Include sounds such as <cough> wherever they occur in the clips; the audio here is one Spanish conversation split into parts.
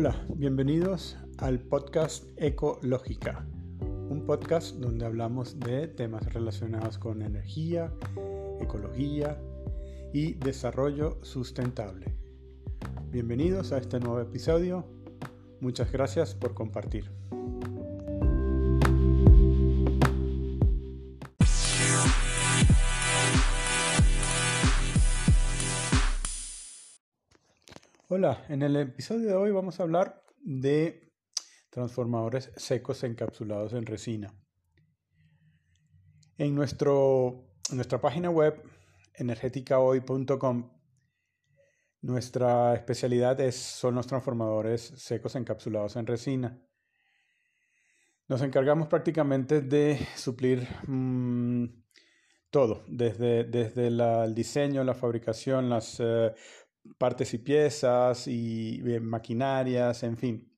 Hola, bienvenidos al podcast Ecológica, un podcast donde hablamos de temas relacionados con energía, ecología y desarrollo sustentable. Bienvenidos a este nuevo episodio. Muchas gracias por compartir. Hola, en el episodio de hoy vamos a hablar de transformadores secos encapsulados en resina. En, nuestro, nuestra página web energéticahoy.com nuestra especialidad es, son los transformadores secos encapsulados en resina. Nos encargamos prácticamente de suplir mm, todo, desde, desde el diseño, la fabricación, las eh, partes y piezas y eh, maquinarias, en fin.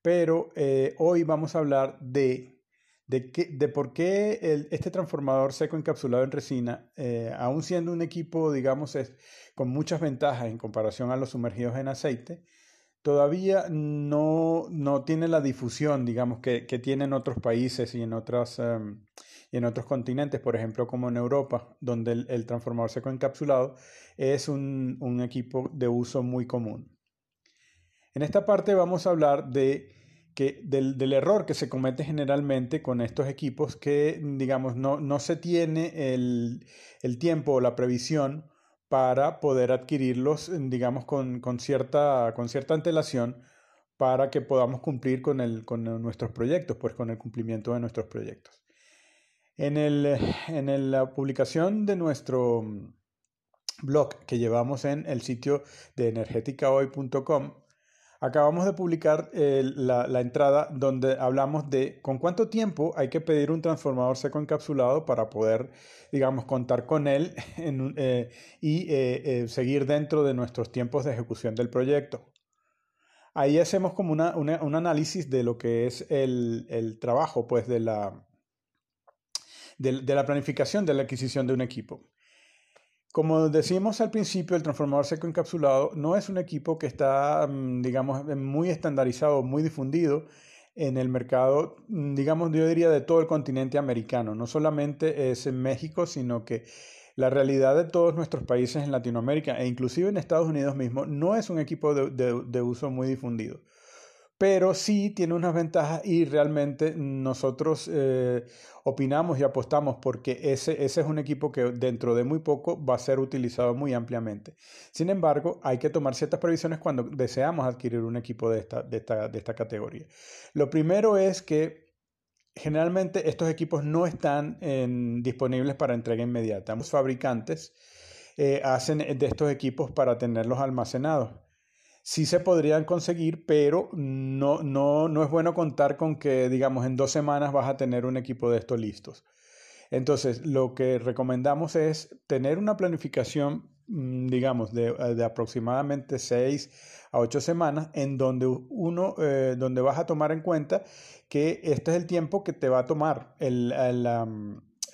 Pero eh, hoy vamos a hablar de, de, de por qué este transformador seco encapsulado en resina, eh, aún siendo un equipo, digamos, con muchas ventajas en comparación a los sumergidos en aceite, todavía no, no tiene la difusión, digamos, que, que tiene en otros países y en otras... Em, y en otros continentes, por ejemplo como en Europa, donde el, transformador seco encapsulado es un, equipo de uso muy común. En esta parte vamos a hablar de que del, error que se comete generalmente con estos equipos que, digamos, no, se tiene el, tiempo o la previsión para poder adquirirlos, digamos, con, cierta, con cierta antelación para que podamos cumplir con, el, con nuestros proyectos, pues con el cumplimiento de nuestros proyectos. En, el, en la publicación de nuestro blog que llevamos en el sitio de energéticahoy.com, acabamos de publicar la, la, entrada donde hablamos de con cuánto tiempo hay que pedir un transformador seco encapsulado para poder, digamos, contar con él <laughs> eh, y eh, eh, seguir dentro de nuestros tiempos de ejecución del proyecto. Ahí hacemos como una, un análisis de lo que es el, el trabajo, pues, de la, de, la planificación de la adquisición de un equipo. Como decimos al principio, el transformador seco encapsulado no es un equipo que está, mm, digamos, muy estandarizado, muy difundido en el mercado, mm, digamos, yo diría de todo el continente americano. No solamente es en México, sino que la realidad de todos nuestros países en Latinoamérica e inclusive en Estados Unidos mismo no es un equipo de uso muy difundido pero sí tiene unas ventajas y realmente nosotros eh, opinamos y apostamos porque ese, ese es un equipo que dentro de muy poco va a ser utilizado muy ampliamente. Sin embargo, hay que tomar ciertas previsiones cuando deseamos adquirir un equipo de esta, de esta, de esta categoría. Lo primero es que generalmente estos equipos no están disponibles para entrega inmediata. Los fabricantes eh, hacen de estos equipos para tenerlos almacenados sí se podrían conseguir, pero no, no, no es bueno contar con que, digamos, en dos semanas vas a tener un equipo de estos listos. Entonces, lo que recomendamos es tener una planificación, mm, digamos, de, de aproximadamente seis a ocho semanas, en donde uno, eh, donde vas a tomar en cuenta que este es el tiempo que te va a tomar el, la,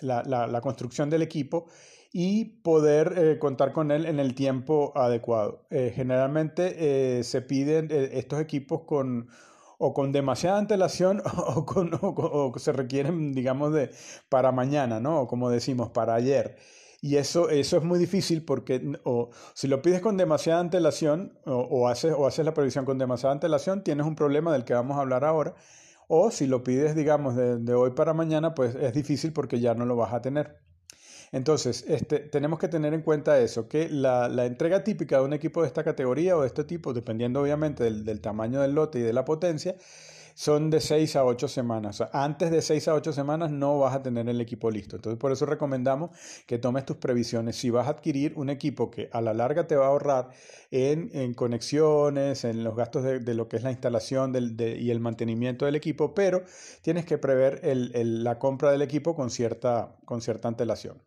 la, la construcción del equipo y poder eh, contar con él en el tiempo adecuado. Eh, generalmente eh, se piden estos equipos con o con demasiada antelación <laughs> o, con, o, se requieren, digamos, de para mañana, ¿no? O como decimos, para ayer. Y eso, eso es muy difícil porque o, si lo pides con demasiada antelación o, haces, o haces la previsión con demasiada antelación, tienes un problema del que vamos a hablar ahora. O si lo pides, digamos, de, de hoy para mañana, pues es difícil porque ya no lo vas a tener. Entonces, este, tenemos que tener en cuenta eso, que la, la, entrega típica de un equipo de esta categoría o de este tipo, dependiendo obviamente del, del tamaño del lote y de la potencia, son de 6 a 8 semanas. antes de 6 a 8 semanas no vas a tener el equipo listo. Entonces, por eso recomendamos que tomes tus previsiones. Si vas a adquirir un equipo que a la larga te va a ahorrar en, en conexiones, en los gastos de, de, lo que es la instalación del, de, y el mantenimiento del equipo, pero tienes que prever el, el, la compra del equipo con cierta, con cierta antelación.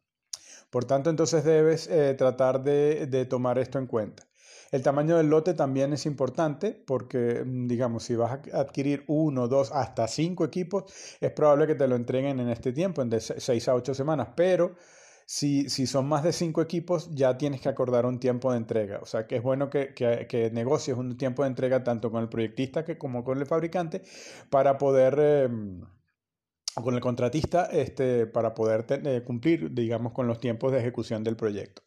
Por tanto, entonces debes eh, tratar de, tomar esto en cuenta. El tamaño del lote también es importante porque, mm, digamos, si vas a adquirir uno, dos, hasta cinco equipos, es probable que te lo entreguen en este tiempo, en de seis a ocho semanas. Pero Si, si, son más de cinco equipos, ya tienes que acordar un tiempo de entrega. O sea, que es bueno que, que, que negocies un tiempo de entrega tanto con el proyectista que como con el fabricante para poder... Eh, con el contratista este, para poder eh, cumplir, digamos, con los tiempos de ejecución del proyecto.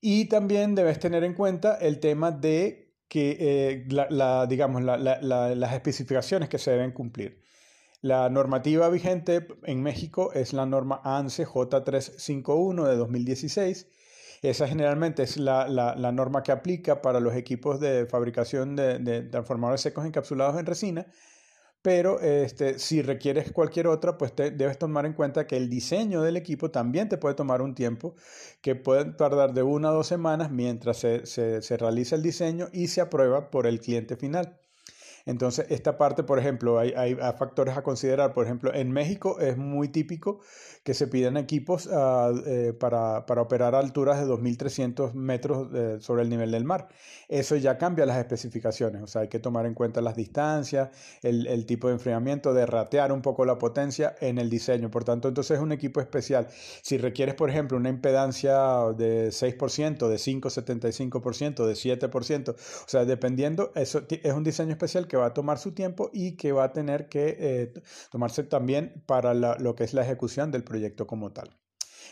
Y también debes tener en cuenta el tema de que, eh, la, digamos, las especificaciones que se deben cumplir. La normativa vigente en México es la norma ANSE J351 de 2016. Esa generalmente es la, norma que aplica para los equipos de fabricación de, de transformadores secos encapsulados en resina pero este, si requieres cualquier otra, pues te, debes tomar en cuenta que el diseño del equipo también te puede tomar un tiempo, que puede tardar de una a dos semanas mientras se, se, se realiza el diseño y se aprueba por el cliente final. Entonces, esta parte, por ejemplo, hay, factores a considerar. Por ejemplo, en México es muy típico que se piden equipos ah, eh, para, para, operar a alturas de 2.300 metros eh, sobre el nivel del mar. Eso ya cambia las especificaciones, o sea, hay que tomar en cuenta las distancias, el, el tipo de enfriamiento, de ratear un poco la potencia en el diseño. Por tanto, entonces es un equipo especial. Si requieres, por ejemplo, una impedancia de 6%, de 5,75%, de 7%, o sea, dependiendo, eso es un diseño especial que va a tomar su tiempo y que va a tener que eh, tomarse también para lo que es la ejecución del proyecto como tal.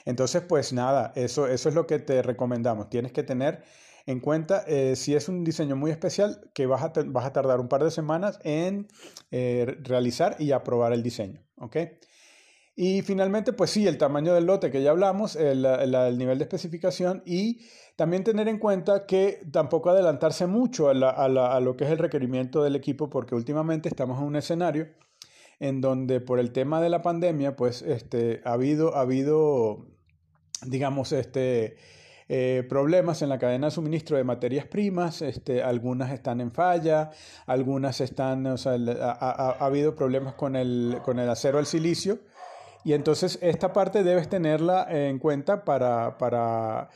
Entonces, pues nada, eso, eso es lo que te recomendamos. Tienes que tener en cuenta eh, si es un diseño muy especial que vas a, vas a tardar un par de semanas en eh, realizar y aprobar el diseño. ¿ok? Y finalmente, pues sí, el tamaño del lote que ya hablamos, el, el nivel de especificación y también tener en cuenta que tampoco adelantarse mucho a, lo que es el requerimiento del equipo, porque últimamente estamos en un escenario en donde por el tema de la pandemia, pues este, ha, habido, ha habido, digamos, este, eh, problemas en la cadena de suministro de materias primas, este, algunas están en falla, algunas están, o sea, ha, habido problemas con el, con el acero al silicio, y entonces esta parte debes tenerla en cuenta para, para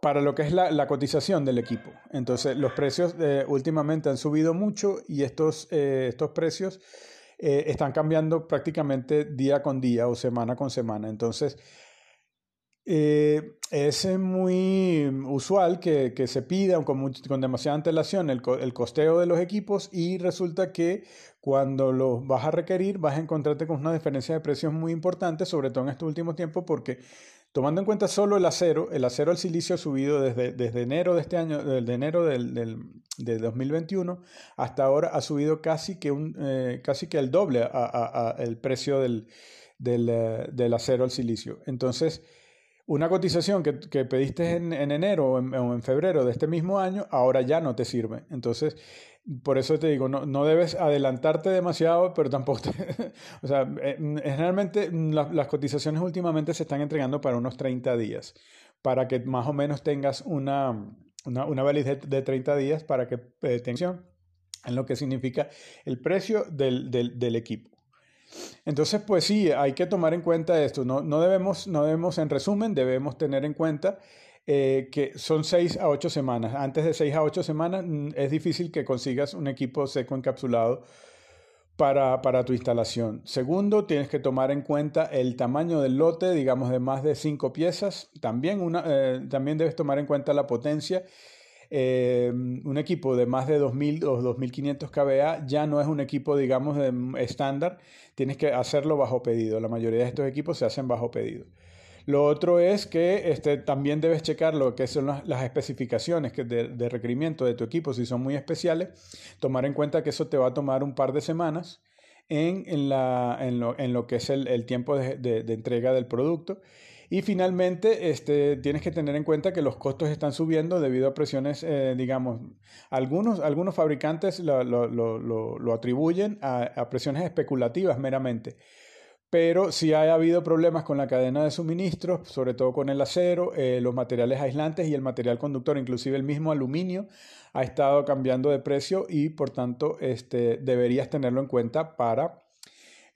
para lo que es la, cotización del equipo. Entonces, los precios eh, últimamente han subido mucho y estos, eh, estos precios eh, están cambiando prácticamente día con día o semana con semana. Entonces, es muy usual que, se pida con, con demasiada antelación el, el, costeo de los equipos y resulta que cuando los vas a requerir vas a encontrarte con una diferencia de precios muy importante, sobre todo en estos últimos tiempos, porque Tomando en cuenta solo el acero, el acero al silicio ha subido desde, desde enero de este año, desde enero del, del, de 2021 hasta ahora ha subido casi que, un, eh, casi que el doble a, a, el precio del, del, eh, del, acero al silicio. Entonces, una cotización que, que pediste en, en enero o en, febrero de este mismo año, ahora ya no te sirve. Entonces, por eso te digo, no, no debes adelantarte demasiado, pero tampoco... <laughs> o sea, eh, generalmente las cotizaciones últimamente se están entregando para unos 30 días, para que más o menos tengas una, una, una validez de 30 días para que eh, tengas en lo que significa el precio del, del, del, equipo. Entonces, pues sí, hay que tomar en cuenta esto. No, no, debemos, no debemos, en resumen, debemos tener en cuenta eh, que son 6 a 8 semanas. Antes de 6 a 8 semanas mm, es difícil que consigas un equipo seco encapsulado para, para, tu instalación. Segundo, tienes que tomar en cuenta el tamaño del lote, digamos de más de 5 piezas. También, una, eh, también debes tomar en cuenta la potencia. Eh, un equipo de más de 2.000 o 2.500 kVA ya no es un equipo, digamos, estándar. Tienes que hacerlo bajo pedido. La mayoría de estos equipos se hacen bajo pedido. Lo otro es que este, también debes checar lo que son las, especificaciones que de, requerimiento de tu equipo, si son muy especiales, tomar en cuenta que eso te va a tomar un par de semanas en, en, la, en, lo, en lo, que es el, el tiempo de, de, entrega del producto. Y finalmente, este, tienes que tener en cuenta que los costos están subiendo debido a presiones, eh, digamos, algunos, algunos fabricantes lo, lo, lo atribuyen a, a presiones especulativas meramente. Pero sí ha habido problemas con la cadena de suministros, sobre todo con el acero, eh, los materiales aislantes y el material conductor, inclusive el mismo aluminio, ha estado cambiando de precio y por tanto este, deberías tenerlo en cuenta para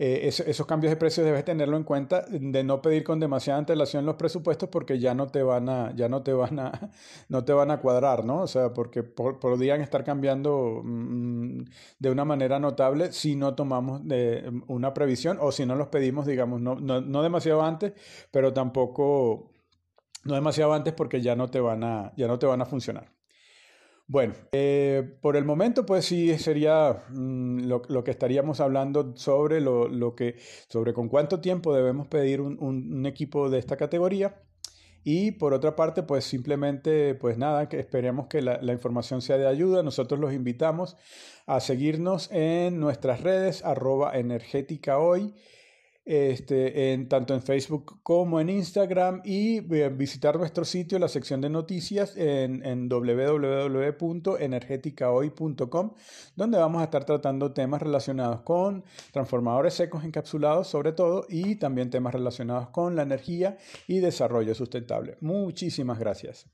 eh, esos cambios de precios debes tenerlo en cuenta de no pedir con demasiada antelación los presupuestos porque ya no te van a, ya no te van a, <laughs> no te van a cuadrar, ¿no? O sea, porque podrían estar cambiando mm, de una manera notable si no tomamos de, una previsión o si no los pedimos, digamos, no, no, no demasiado antes, pero tampoco no demasiado antes porque ya no te van a, ya no te van a funcionar. Bueno, eh, por el momento, pues sí sería mm, lo, que estaríamos hablando sobre lo, que, sobre con cuánto tiempo debemos pedir un, equipo de esta categoría. Y por otra parte, pues simplemente, pues nada, que esperemos que la, la, información sea de ayuda. Nosotros los invitamos a seguirnos en nuestras redes, arroba energética hoy este, en, tanto en Facebook como en Instagram y eh, visitar nuestro sitio, la sección de noticias en, en www.energeticahoy.com, donde vamos a estar tratando temas relacionados con transformadores secos encapsulados sobre todo y también temas relacionados con la energía y desarrollo sustentable. Muchísimas gracias.